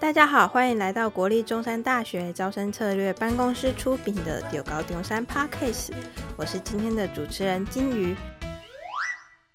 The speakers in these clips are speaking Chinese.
大家好，欢迎来到国立中山大学招生策略办公室出品的《中猴中山 Podcast》，我是今天的主持人金鱼。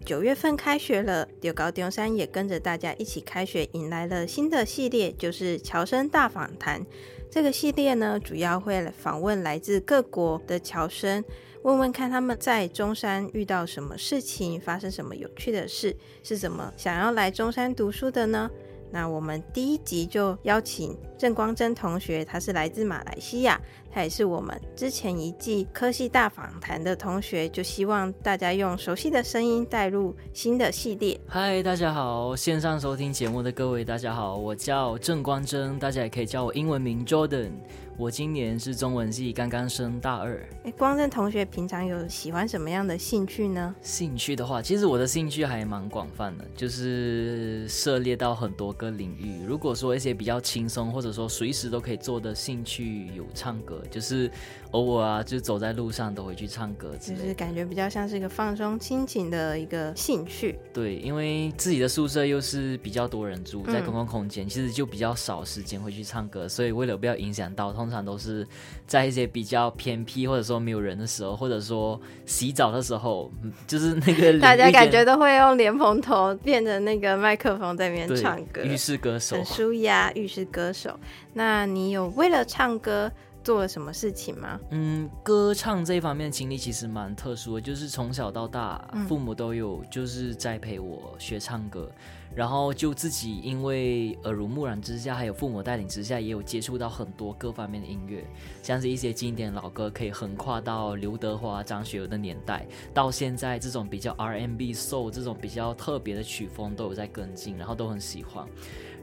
九月份开学了，中猴中山也跟着大家一起开学，迎来了新的系列，就是侨生大访谈。这个系列呢，主要会访问来自各国的侨生，问问看他们在中山遇到什么事情，发生什么有趣的事，是怎么想要来中山读书的呢？那我们第一集就邀请郑光真同学，他是来自马来西亚，他也是我们之前一季科系大访谈的同学，就希望大家用熟悉的声音带入新的系列。嗨，大家好，线上收听节目的各位，大家好，我叫郑光真，大家也可以叫我英文名 Jordan。我今年是中文系，刚刚升大二。哎，光正同学平常有喜欢什么样的兴趣呢？兴趣的话，其实我的兴趣还蛮广泛的，就是涉猎到很多个领域。如果说一些比较轻松，或者说随时都可以做的兴趣，有唱歌，就是偶尔啊，就走在路上都会去唱歌，就是感觉比较像是一个放松心情的一个兴趣。对，因为自己的宿舍又是比较多人住在公共空间，嗯、其实就比较少时间会去唱歌，所以为了不要影响到通常都是在一些比较偏僻，或者说没有人的时候，或者说洗澡的时候，就是那个 大家感觉都会用莲蓬头变成那个麦克风在那边唱歌，浴室歌手，很舒压，浴室歌手。那你有为了唱歌做了什么事情吗？嗯，歌唱这一方面经历其实蛮特殊的，就是从小到大，父母都有就是栽培我学唱歌。然后就自己因为耳濡目染之下，还有父母带领之下，也有接触到很多各方面的音乐，像是一些经典老歌，可以横跨到刘德华、张学友的年代，到现在这种比较 R&B soul 这种比较特别的曲风都有在跟进，然后都很喜欢。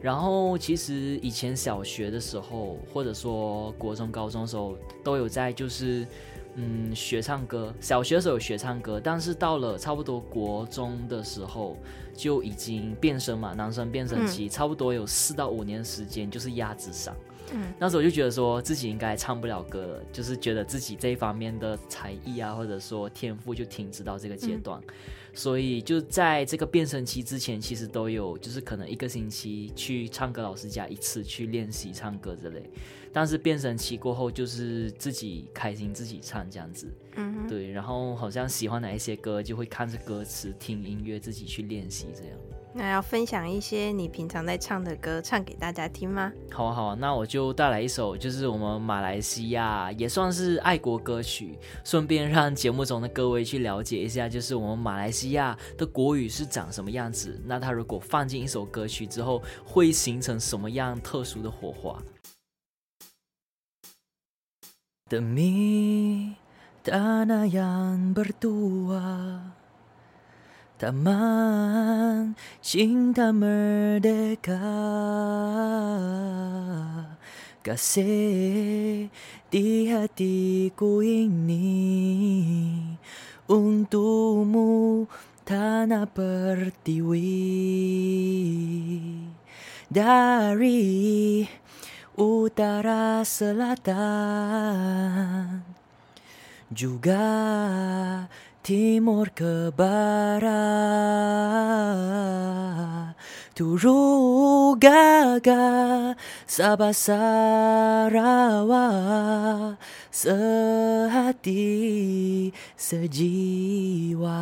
然后其实以前小学的时候，或者说国中、高中的时候，都有在就是。嗯，学唱歌，小学的时候有学唱歌，但是到了差不多国中的时候，就已经变声嘛，男生变声期，嗯、差不多有四到五年的时间，就是鸭子嗓。嗯，那时候我就觉得说自己应该唱不了歌了，就是觉得自己这一方面的才艺啊，或者说天赋就停止到这个阶段。嗯所以就在这个变声期之前，其实都有，就是可能一个星期去唱歌老师家一次去练习唱歌之类。但是变声期过后，就是自己开心自己唱这样子。嗯，对。然后好像喜欢哪一些歌，就会看着歌词听音乐，自己去练习这样。那要分享一些你平常在唱的歌，唱给大家听吗？好啊，好啊，那我就带来一首，就是我们马来西亚也算是爱国歌曲，顺便让节目中的各位去了解一下，就是我们马来西亚的国语是长什么样子。那它如果放进一首歌曲之后，会形成什么样特殊的火花？Demi tanah yang bertuah Taman cinta merdeka. Kasih di hatiku ini Untukmu tanah pertiwi. Dari utara selatan Juga Timur ke barat Turu Gaga Sabah Sarawak Sehati sejiwa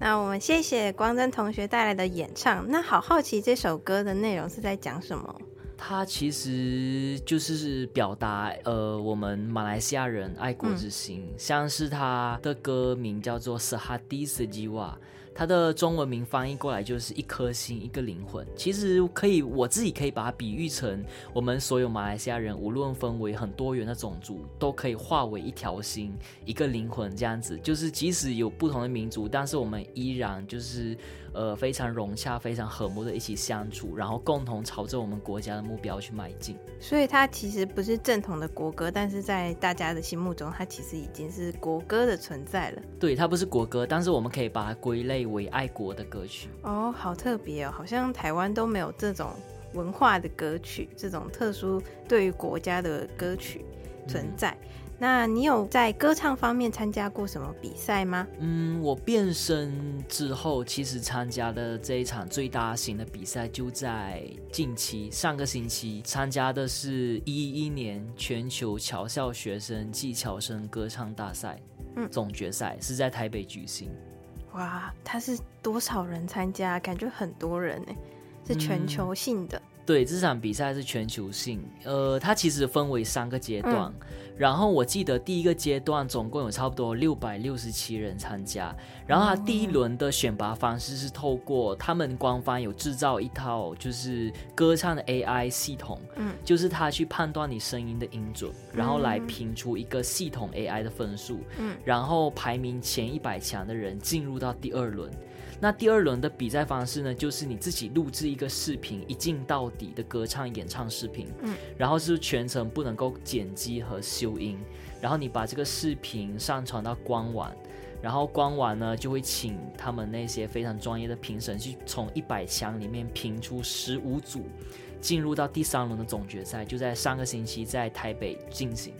那我们谢谢光祯同学带来的演唱。那好好奇这首歌的内容是在讲什么？它其实就是表达呃，我们马来西亚人爱国之心，嗯、像是它的歌名叫做《Sehati Sejiwa》。它的中文名翻译过来就是一颗心，一个灵魂。其实可以，我自己可以把它比喻成我们所有马来西亚人，无论分为很多元的种族，都可以化为一条心，一个灵魂这样子。就是即使有不同的民族，但是我们依然就是呃非常融洽、非常和睦的一起相处，然后共同朝着我们国家的目标去迈进。所以它其实不是正统的国歌，但是在大家的心目中，它其实已经是国歌的存在了。对，它不是国歌，但是我们可以把它归类为爱国的歌曲哦，好特别哦，好像台湾都没有这种文化的歌曲，这种特殊对于国家的歌曲存在。嗯、那你有在歌唱方面参加过什么比赛吗？嗯，我变声之后，其实参加的这一场最大型的比赛就在近期，上个星期参加的是一一年全球侨校学生技巧生歌唱大赛，嗯，总决赛是在台北举行。哇，他是多少人参加？感觉很多人呢，是全球性的。嗯对，这场比赛是全球性，呃，它其实分为三个阶段，嗯、然后我记得第一个阶段总共有差不多六百六十七人参加，然后他第一轮的选拔方式是透过他们官方有制造一套就是歌唱的 AI 系统，嗯，就是他去判断你声音的音准，然后来评出一个系统 AI 的分数，嗯，然后排名前一百强的人进入到第二轮。那第二轮的比赛方式呢，就是你自己录制一个视频，一镜到底的歌唱演唱视频，嗯，然后是全程不能够剪辑和修音，然后你把这个视频上传到官网，然后官网呢就会请他们那些非常专业的评审去从一百强里面评出十五组，进入到第三轮的总决赛，就在上个星期在台北进行。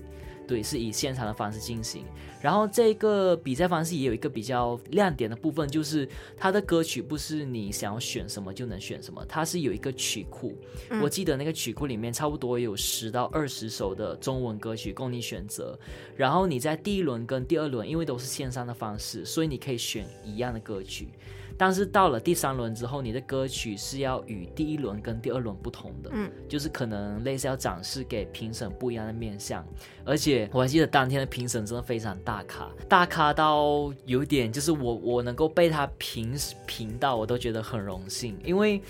对，是以现场的方式进行。然后这个比赛方式也有一个比较亮点的部分，就是它的歌曲不是你想要选什么就能选什么，它是有一个曲库。嗯。我记得那个曲库里面差不多有十到二十首的中文歌曲供你选择。然后你在第一轮跟第二轮，因为都是线上的方式，所以你可以选一样的歌曲。但是到了第三轮之后，你的歌曲是要与第一轮跟第二轮不同的，嗯，就是可能类似要展示给评审不一样的面相。而且我还记得当天的评审真的非常大咖，大咖到有点就是我我能够被他评评到，我都觉得很荣幸。因为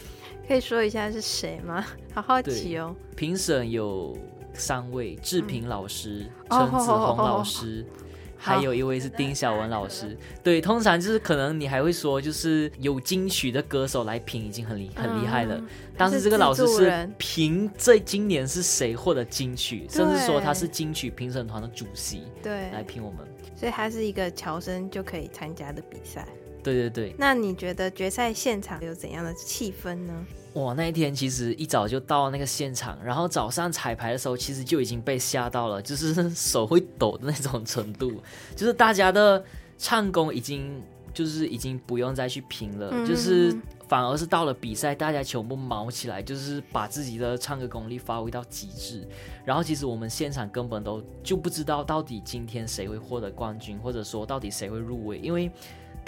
可以说一下是谁吗？好好奇哦。评审有三位：志平老师、陈、嗯、子红老师。哦还有一位是丁晓文老师，对，通常就是可能你还会说，就是有金曲的歌手来评已经很厉很厉害了，嗯，但是这个老师是评这今年是谁获得金曲，甚至说他是金曲评审团的主席，对，来评我们，所以他是一个侨生就可以参加的比赛，对对对。那你觉得决赛现场有怎样的气氛呢？哇，那一天其实一早就到那个现场，然后早上彩排的时候，其实就已经被吓到了，就是 手会抖的那种程度，就是大家的唱功已经就是已经不用再去拼了，嗯，就是反而是到了比赛，大家全部毛起来，就是把自己的唱歌功力发挥到极致。然后其实我们现场根本都就不知道到底今天谁会获得冠军，或者说到底谁会入围，因为。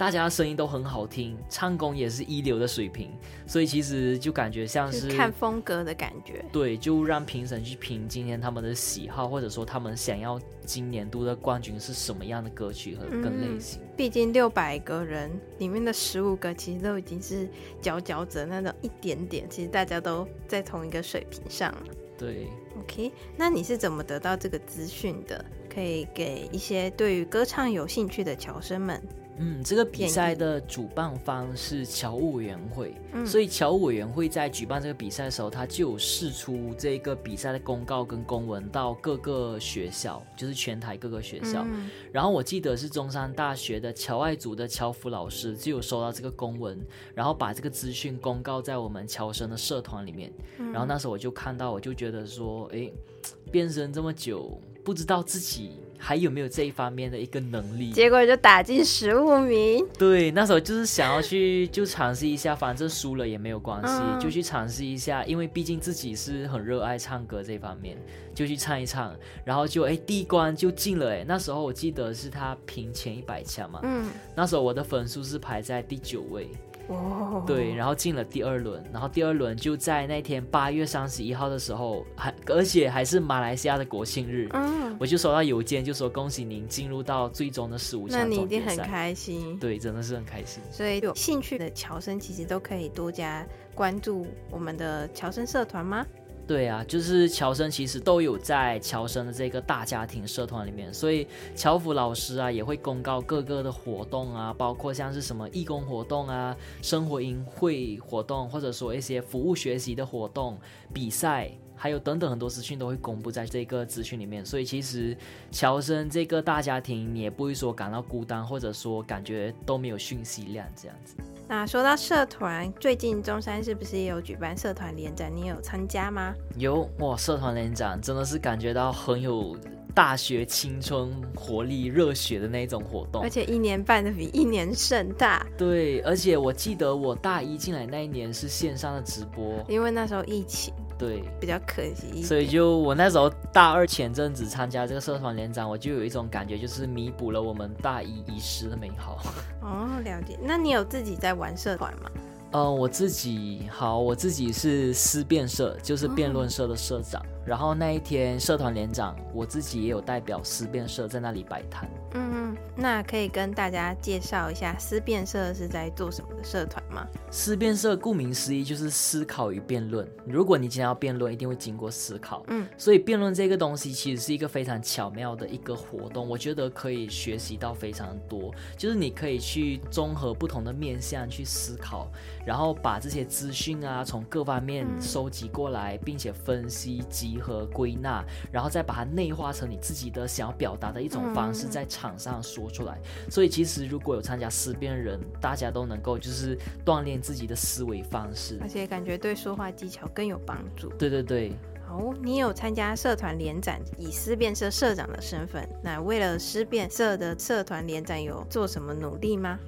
大家的声音都很好听，唱功也是一流的水平，所以其实就感觉像是，是看风格的感觉。对，就让评审去评今天他们的喜好，或者说他们想要今年度的冠军是什么样的歌曲和跟类型。嗯，毕竟六百个人里面的十五个其实都已经是佼佼者那种一点点，其实大家都在同一个水平上。对，OK，那你是怎么得到这个资讯的？可以给一些对于歌唱有兴趣的侨生们。嗯，这个比赛的主办方是侨务委员会，嗯，所以侨务委员会在举办这个比赛的时候，他就有释出这个比赛的公告跟公文到各个学校，就是全台各个学校。嗯，然后我记得是中山大学的侨外组的侨辅老师就有收到这个公文，然后把这个资讯公告在我们侨生的社团里面。然后那时候我就看到，我就觉得说，哎，变身这么久，不知道自己。还有没有这一方面的一个能力？结果就打进十五名。对，那时候就是想要去就尝试一下，反正输了也没有关系，嗯，就去尝试一下。因为毕竟自己是很热爱唱歌这方面，就去唱一唱，然后就哎第一关就进了哎。那时候我记得是他评前一百强嘛，嗯，那时候我的分数是排在第九位。哦，对，然后进了第二轮，然后第二轮就在那天八月三十一号的时候，还而且还是马来西亚的国庆日，嗯，我就收到邮件，就说恭喜您进入到最终的十五强。那你一定很开心，对，真的是很开心。所以有兴趣的侨生其实都可以多加关注我们的侨生社团吗？对啊，就是侨生其实都有在侨生的这个大家庭社团里面，所以侨福老师啊也会公告各个的活动啊，包括像是什么义工活动啊、生活营会活动，或者说一些服务学习的活动、比赛，还有等等很多资讯都会公布在这个资讯里面。所以其实侨生这个大家庭，你也不会说感到孤单，或者说感觉都没有讯息量这样子。那说到社团，最近中山是不是也有举办社团联展？你有参加吗？有哇，社团联展真的是感觉到很有大学青春活力、热血的那种活动，而且一年办的比一年盛大。对，而且我记得我大一进来那一年是线上的直播，因为那时候疫情。对，比较可惜，所以就我那时候大二前阵子参加这个社团联展，我就有一种感觉，就是弥补了我们大一遗失的美好。哦，了解。那你有自己在玩社团吗？嗯、呃，我自己好，我自己是思辩社，就是辩论社的社长。哦、然后那一天社团联长，我自己也有代表思辩社在那里摆摊。嗯，那可以跟大家介绍一下思辨社是在做什么的社团吗？思辨社顾名思义就是思考与辩论。如果你今天要辩论，一定会经过思考。嗯，所以辩论这个东西其实是一个非常巧妙的一个活动，我觉得可以学习到非常多。就是你可以去综合不同的面向去思考，然后把这些资讯啊从各方面收集过来，并且分析、集合、归纳，然后再把它内化成你自己的想要表达的一种方式，在场上说出来，所以其实如果有参加思辨人，大家都能够就是锻炼自己的思维方式，而且感觉对说话技巧更有帮助。对对对。好，你有参加社团联展，以思辨社社长的身份，那为了思辨社的社团联展有做什么努力吗？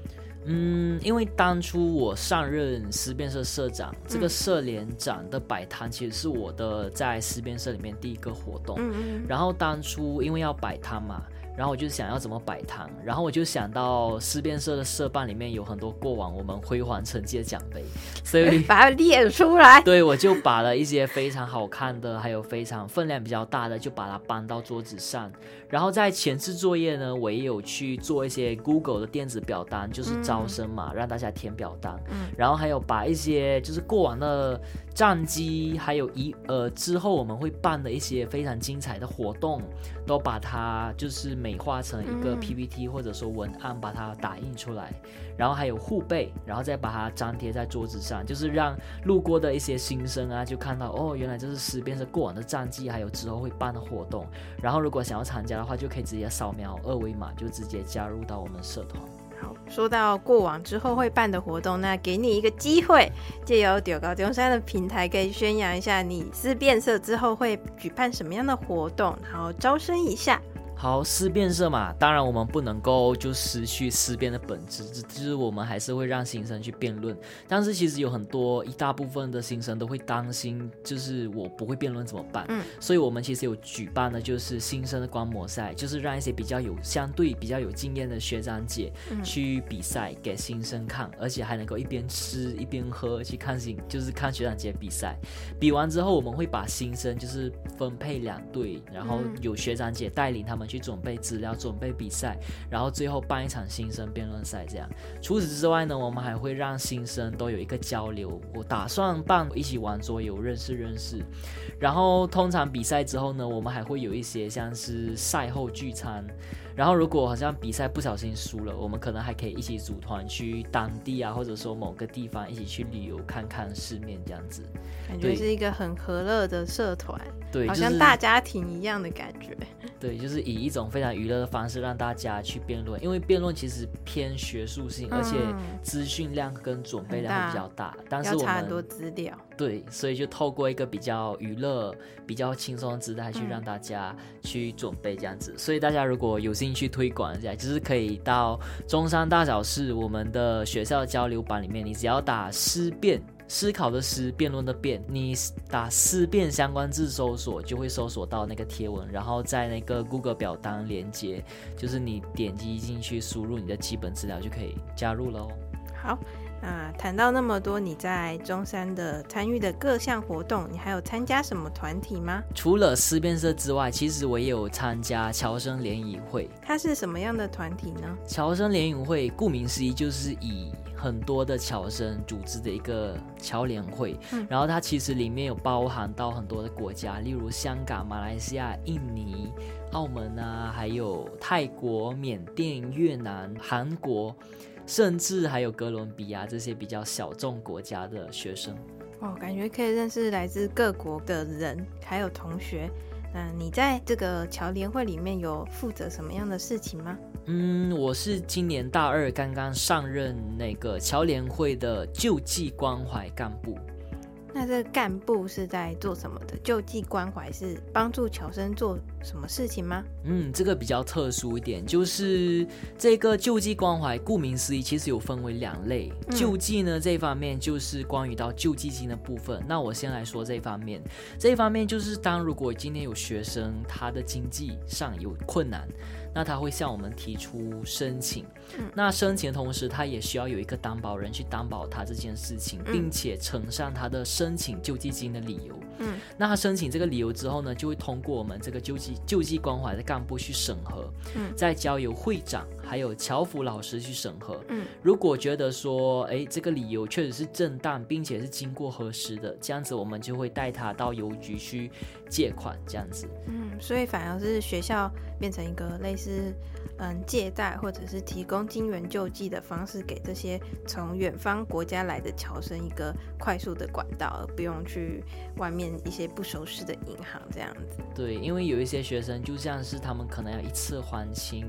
嗯，因为当初我上任思辨社社长，这个社联展的摆摊其实是我的在思辨社里面第一个活动。嗯嗯。然后当初因为要摆摊嘛。然后我就想要怎么摆摊，然后我就想到思辨社的社办里面有很多过往我们辉煌成绩的奖杯，所以 把它列出来。对，我就把了一些非常好看的，还有非常分量比较大的，就把它搬到桌子上。然后在前置作业呢，我也有去做一些 Google 的电子表单，就是招生嘛，嗯、让大家填表单。嗯。然后还有把一些就是过往的战绩，还有一呃之后我们会办的一些非常精彩的活动，都把它就是。美化成一个 PPT 或者说文案，把它打印出来，然后还有护背，然后再把它粘贴在桌子上，就是让路过的一些新生啊，就看到哦，原来这是思辨社过往的战绩，还有之后会办的活动。然后如果想要参加的话，就可以直接扫描二维码，就直接加入到我们社团。好，说到过往之后会办的活动，那给你一个机会，借由中猴中山的平台，可以宣扬一下你思变色之后会举办什么样的活动，然后招生一下。好，思辨社嘛，当然我们不能够就失去思辨的本质，就是我们还是会让新生去辩论。但是其实有很多一大部分的新生都会担心，就是我不会辩论怎么办？嗯，所以我们其实有举办的就是新生的观摩赛，就是让一些比较有相对比较有经验的学长姐去比赛给新生看，而且还能够一边吃一边喝去看新，就是看学长姐比赛。比完之后，我们会把新生就是分配两队，然后有学长姐带领他们。去准备资料，准备比赛，然后最后办一场新生辩论赛。这样，除此之外呢，我们还会让新生都有一个交流。我打算办一起玩桌游，认识认识。然后通常比赛之后呢，我们还会有一些像是赛后聚餐。然后如果好像比赛不小心输了，我们可能还可以一起组团去当地啊，或者说某个地方一起去旅游，看看世面这样子。感觉是一个很和乐的社团。对，好像大家庭一样的感觉。对，就是以一种非常娱乐的方式让大家去辩论，因为辩论其实偏学术性，嗯、而且资讯量跟准备量会比较大。但是我们查很多资料。对，所以就透过一个比较娱乐、比较轻松的姿态去让大家去准备这样子。嗯、所以大家如果有兴趣推广一下，就是可以到中山大小事我们的学校交流版里面，你只要打思辨。思考的思，辩论的辩，你打思辨相关字搜索，就会搜索到那个贴文，然后在那个 Google 表单连接，就是你点击进去，输入你的基本资料就可以加入了哦。好，那谈到那么多，你在中山的参与的各项活动，你还有参加什么团体吗？除了思辨社之外，其实我也有参加侨生联谊会。它是什么样的团体呢？侨生联谊会顾名思义，就是以很多的侨生组织的一个侨联会，嗯、然后它其实里面有包含到很多的国家，例如香港、马来西亚、印尼、澳门啊，还有泰国、缅甸、越南、韩国，甚至还有哥伦比亚这些比较小众国家的学生。哦，感觉可以认识来自各国的人，还有同学。那你在这个侨联会里面有负责什么样的事情吗？嗯，我是今年大二刚刚上任那个侨联会的救济关怀干部。那这个干部是在做什么的？救济关怀是帮助侨生做什么事情吗？嗯，这个比较特殊一点，就是这个救济关怀，顾名思义，其实有分为两类。嗯、救济呢这一方面就是关于到救济金的部分。那我先来说这一方面，这一方面就是当如果今天有学生他的经济上有困难。那他会向我们提出申请，嗯、那申请的同时，他也需要有一个担保人去担保他这件事情，嗯、并且呈上他的申请救济金的理由。嗯，那他申请这个理由之后呢，就会通过我们这个救济救济关怀的干部去审核，嗯，再交由会长还有侨辅老师去审核。嗯，如果觉得说，哎，这个理由确实是正当，并且是经过核实的，这样子我们就会带他到邮局去借款，这样子。嗯，所以反而是学校变成一个类似。嗯，借贷或者是提供金援救济的方式，给这些从远方国家来的侨生一个快速的管道，而不用去外面一些不熟悉的银行这样子。对，因为有一些学生就像是他们可能要一次还清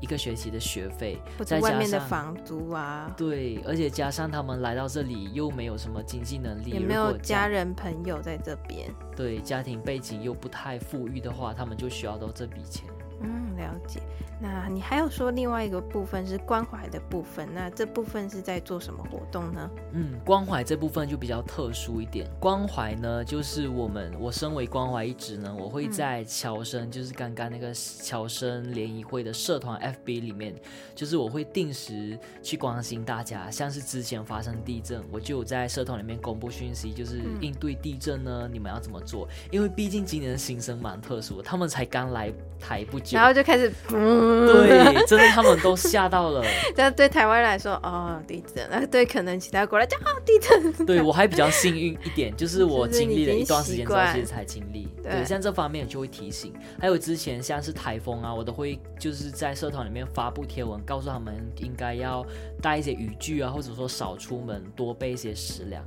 一个学期的学费，或者外面的房租啊。对，而且加上他们来到这里又没有什么经济能力，也没有家人朋友在这边，对，家庭背景又不太富裕的话，他们就需要到这笔钱。嗯，了解。那你还有说另外一个部分是关怀的部分，那这部分是在做什么活动呢？嗯，关怀这部分就比较特殊一点。关怀呢，就是我们我身为关怀一职呢，我会在侨生，就是刚刚那个侨生联谊会的社团 FB 里面，就是我会定时去关心大家。像是之前发生地震，我就有在社团里面公布讯息，就是应对地震呢，你们要怎么做？因为毕竟今年的新生蛮特殊，他们才刚来台不久，然后就开始。对，真的他们都吓到了。但对台湾来说，哦，地震；那对可能其他国家讲，哦，地震。对我还比较幸运一点，就是我经历了一段时间之后，其实才经历。对，像这方面就会提醒。还有之前像是台风啊，我都会就是在社团里面发布贴文，告诉他们应该要带一些雨具啊，或者说少出门，多备一些食粮，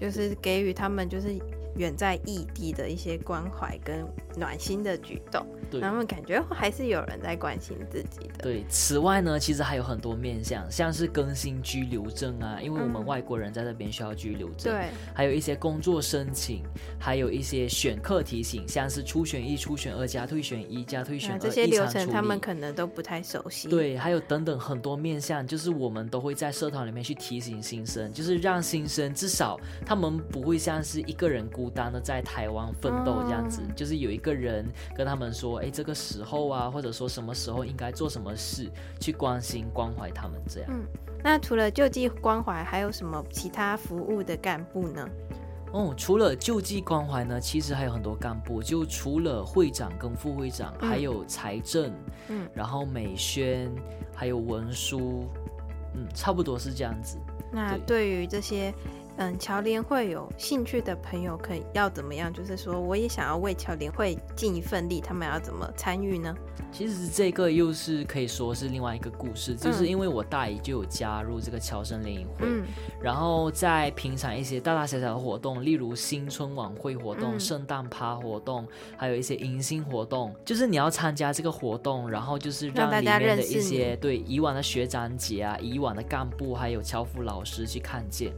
就是给予他们就是。远在异地的一些关怀跟暖心的举动，对，他们感觉还是有人在关心自己的。对，此外呢，其实还有很多面向，像是更新居留证啊，因为我们外国人在这边需要居留证。对、嗯，还有一些工作申请，还有一些选课提醒，像是初选一、初选二加退选一加退选二，这些流程他们可能都不太熟悉。对，还有等等很多面向，就是我们都会在社团里面去提醒新生，就是让新生至少他们不会像是一个人孤。孤单的在台湾奋斗这样子，嗯、就是有一个人跟他们说，哎，这个时候啊，或者说什么时候应该做什么事，去关心关怀他们这样。嗯，那除了救济关怀，还有什么其他服务的干部呢？哦，除了救济关怀呢，其实还有很多干部，就除了会长跟副会长，嗯、还有财政，嗯，然后美宣，还有文书，嗯，差不多是这样子。那对于这些。嗯，侨联会有兴趣的朋友可以要怎么样？就是说，我也想要为侨联会尽一份力，他们要怎么参与呢？其实这个又是可以说是另外一个故事，就是因为我大姨就有加入这个侨生联谊会，嗯、然后在平常一些大大小小的活动，例如新春晚会活动、嗯、圣诞趴活动，还有一些迎新活动，就是你要参加这个活动，然后就是让里面的一些对以往的学长姐啊、以往的干部还有侨辅老师去看见。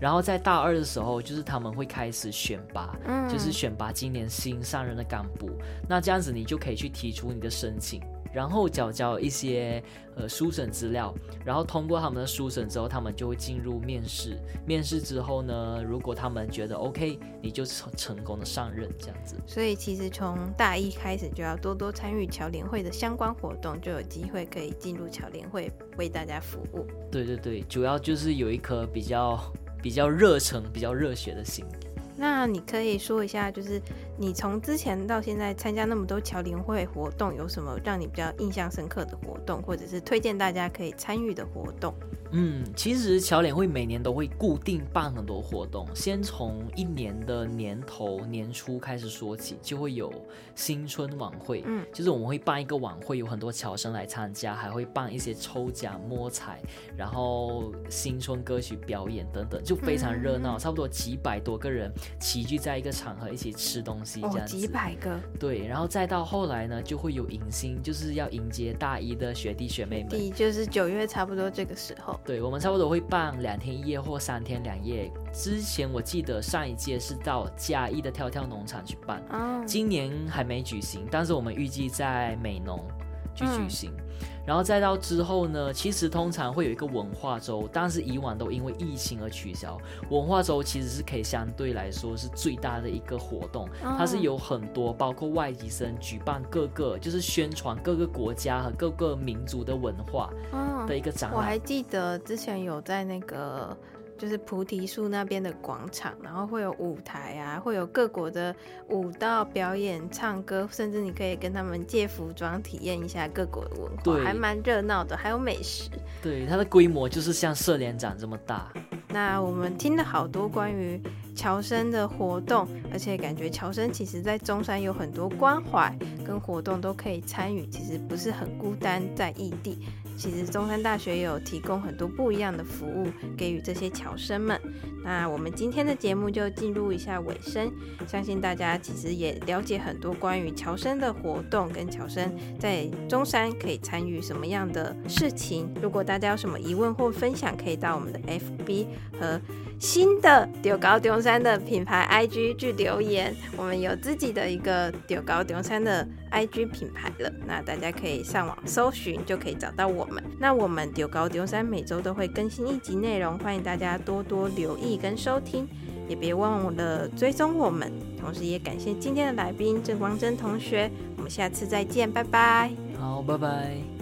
然后在大二的时候，就是他们会开始选拔，嗯、就是选拔今年新上任的干部。那这样子你就可以去提出你的申请，然后缴交一些呃书审资料，然后通过他们的书审之后，他们就会进入面试。面试之后呢，如果他们觉得 OK，你就成成功的上任这样子。所以其实从大一开始就要多多参与侨联会的相关活动，就有机会可以进入侨联会为大家服务。对对对，主要就是有一颗比较。比较热诚、比较热血的心。那你可以说一下，就是你从之前到现在参加那么多侨联会活动，有什么让你比较印象深刻的活动，或者是推荐大家可以参与的活动？嗯，其实侨联会每年都会固定办很多活动，先从一年的年头年初开始说起，就会有新春晚会，嗯，就是我们会办一个晚会，有很多侨生来参加，还会办一些抽奖摸彩，然后新春歌曲表演等等，就非常热闹，嗯、差不多几百多个人齐聚在一个场合一起吃东西，这样子，哦，几百个，对，然后再到后来呢，就会有迎新，就是要迎接大一的学弟学妹们，就是九月差不多这个时候。对，我们差不多会办两天一夜或三天两夜。之前我记得上一届是到嘉义的跳跳农场去办，哦，今年还没举行，但是我们预计在美浓去举行。嗯然后再到之后呢，其实通常会有一个文化周，但是以往都因为疫情而取消。文化周其实是可以相对来说是最大的一个活动，它是有很多包括外籍生举办各个就是宣传各个国家和各个民族的文化的一个展览。我还记得之前有在那个。就是菩提树那边的广场，然后会有舞台啊，会有各国的舞蹈表演、唱歌，甚至你可以跟他们借服装体验一下各国的文化，还蛮热闹的，还有美食。对，它的规模就是像社联展这么大。那我们听了好多关于侨生的活动，而且感觉侨生其实在中山有很多关怀跟活动都可以参与，其实不是很孤单在异地。其实中山大学有提供很多不一样的服务给予这些侨生们。那我们今天的节目就进入一下尾声，相信大家其实也了解很多关于侨生的活动，跟侨生在中山可以参与什么样的事情。如果大家有什么疑问或分享，可以到我们的 FB 和新的中猴中山的品牌 IG 去留言。我们有自己的一个中猴中山的 IG 品牌了，那大家可以上网搜寻就可以找到我们。那我们丢高丢山每周都会更新一集内容，欢迎大家多多留意跟收听，也别忘了追踪我们。同时也感谢今天的来宾郑光真同学，我们下次再见，拜拜。好，拜拜。